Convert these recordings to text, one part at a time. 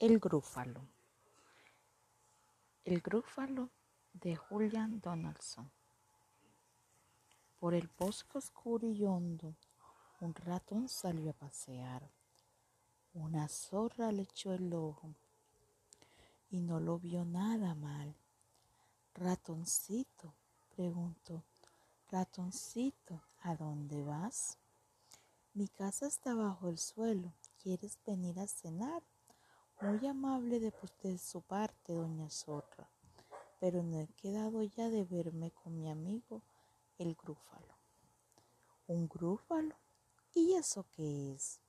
El grúfalo. El grúfalo de Julian Donaldson. Por el bosque oscuro y hondo, un ratón salió a pasear. Una zorra le echó el ojo y no lo vio nada mal. Ratoncito, preguntó, ratoncito, ¿a dónde vas? Mi casa está bajo el suelo. ¿Quieres venir a cenar? Muy amable de, su parte, doña Zorra, pero no he quedado ya de verme con mi amigo el grúfalo. ¿Un grúfalo? ¿Y eso qué es?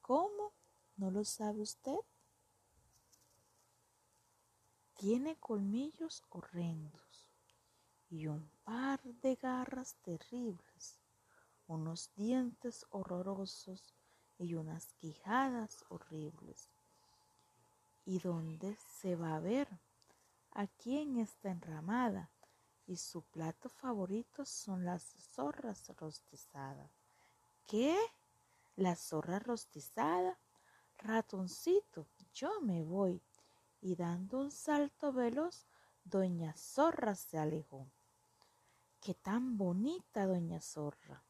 ¿Cómo? ¿No lo sabe usted? Tiene colmillos horrendos y un par de garras terribles, unos dientes horrorosos y unas quijadas horribles y dónde se va a ver. Aquí en esta enramada y su plato favorito son las zorras rostizadas. ¿Qué? ¿La zorra rostizada? Ratoncito, yo me voy. Y dando un salto veloz, doña Zorra se alejó. Qué tan bonita doña Zorra.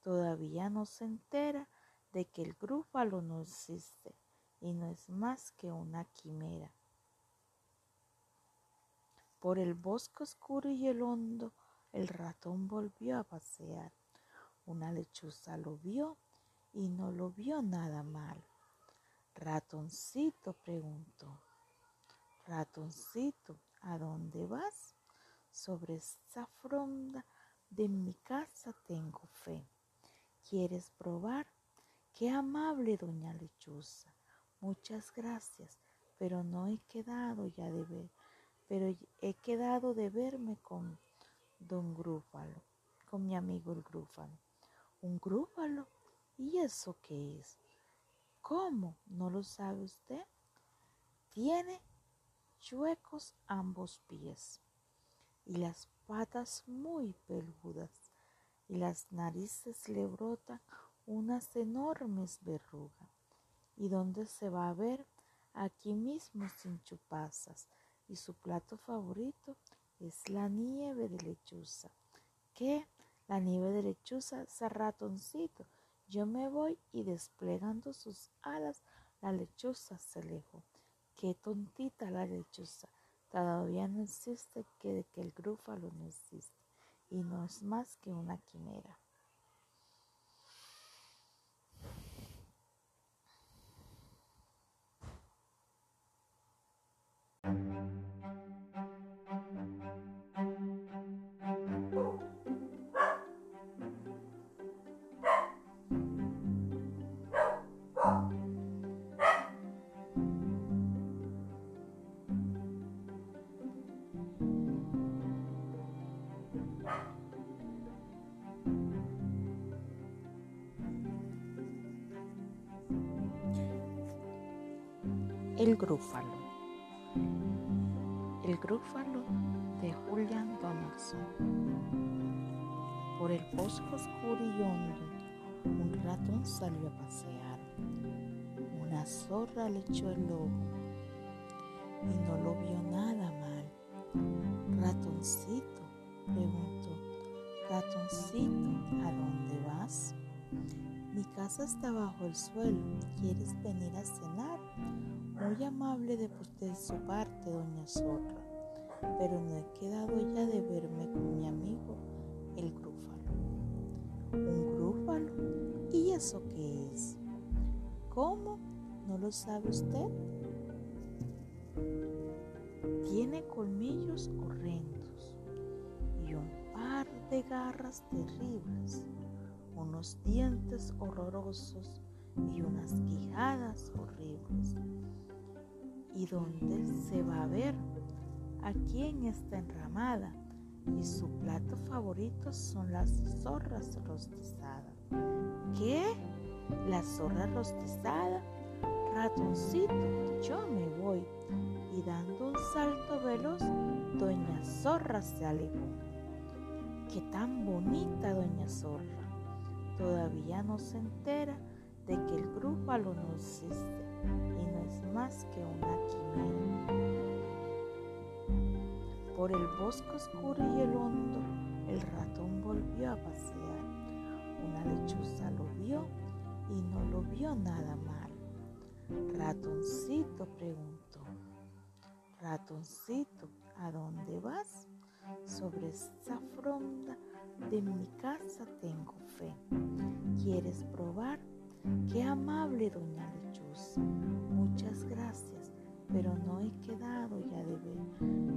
Todavía no se entera de que el grúfalo no existe y no es más que una quimera. Por el bosque oscuro y el hondo, el ratón volvió a pasear. Una lechuza lo vio y no lo vio nada mal. Ratoncito preguntó, Ratoncito, ¿a dónde vas? Sobre esta fronda de mi casa tengo fe. ¿Quieres probar? Qué amable doña lechuza. Muchas gracias, pero no he quedado ya de ver, pero he quedado de verme con don Grúfalo, con mi amigo el Grúfalo. ¿Un Grúfalo? ¿Y eso qué es? ¿Cómo? ¿No lo sabe usted? Tiene chuecos ambos pies y las patas muy peludas y las narices le brotan unas enormes verrugas y donde se va a ver aquí mismo sin chupasas y su plato favorito es la nieve de lechuza. ¿Qué? La nieve de lechuza, ese ratoncito. Yo me voy y desplegando sus alas, la lechuza se alejó. Qué tontita la lechuza. Todavía no existe que de que el grúfalo no existe y no es más que una quimera. El grúfalo. El grúfalo de Julian Donaldson. Por el bosque oscuro y hondo, un ratón salió a pasear. Una zorra le echó el ojo y no lo vio nada mal. Ratoncito, preguntó, ratoncito, ¿a dónde vas? Mi casa está bajo el suelo. ¿Quieres venir a cenar? Muy amable de, su parte, doña Zorra, pero no he quedado ya de verme con mi amigo el grúfalo. ¿Un grúfalo? ¿Y eso qué es? ¿Cómo? ¿No lo sabe usted? Tiene colmillos horrendos y un par de garras terribles, unos dientes horrorosos y unas quijadas horribles y dónde se va a ver. Aquí en esta enramada y su plato favorito son las zorras rostizadas. ¿Qué? ¿La zorra rostizada? Ratoncito, yo me voy. Y dando un salto veloz, doña Zorra se alejó. Qué tan bonita doña Zorra. Todavía no se entera de que el grúpalo no existe y no es más que una quimera. Por el bosque oscuro y el hondo, el ratón volvió a pasear. Una lechuza lo vio y no lo vio nada mal. Ratoncito preguntó, ratoncito, ¿a dónde vas? Sobre esta fronda de mi casa tengo fe. ¿Quieres probar? Qué amable doña Lechuza. Muchas gracias, pero no he quedado ya de ver,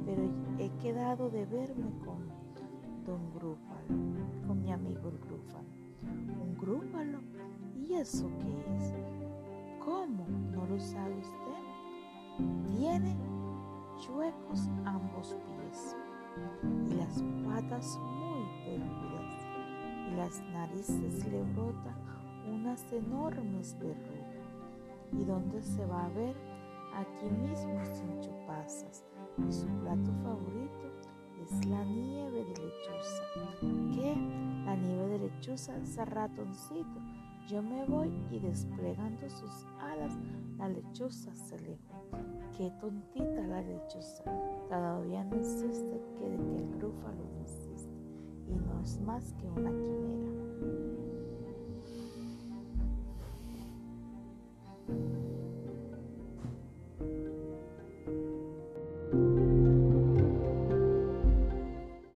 pero he quedado de verme con don Grúfalo, con mi amigo el Grúfalo. ¿Un Grúfalo? ¿Y eso qué es? ¿Cómo? ¿No lo sabe usted? Tiene chuecos ambos pies y las patas muy peludas y las narices le brotan unas enormes verrugas. ¿Y dónde se va a ver? Aquí mismo sin chupasas. Y su plato favorito es la nieve de lechuza. ¿Qué? La nieve de lechuza, ese ratoncito. Yo me voy y desplegando sus alas, la lechuza se alejó. Qué tontita la lechuza. Todavía no existe que, que el grúfalo no existe y no es más que una quimera.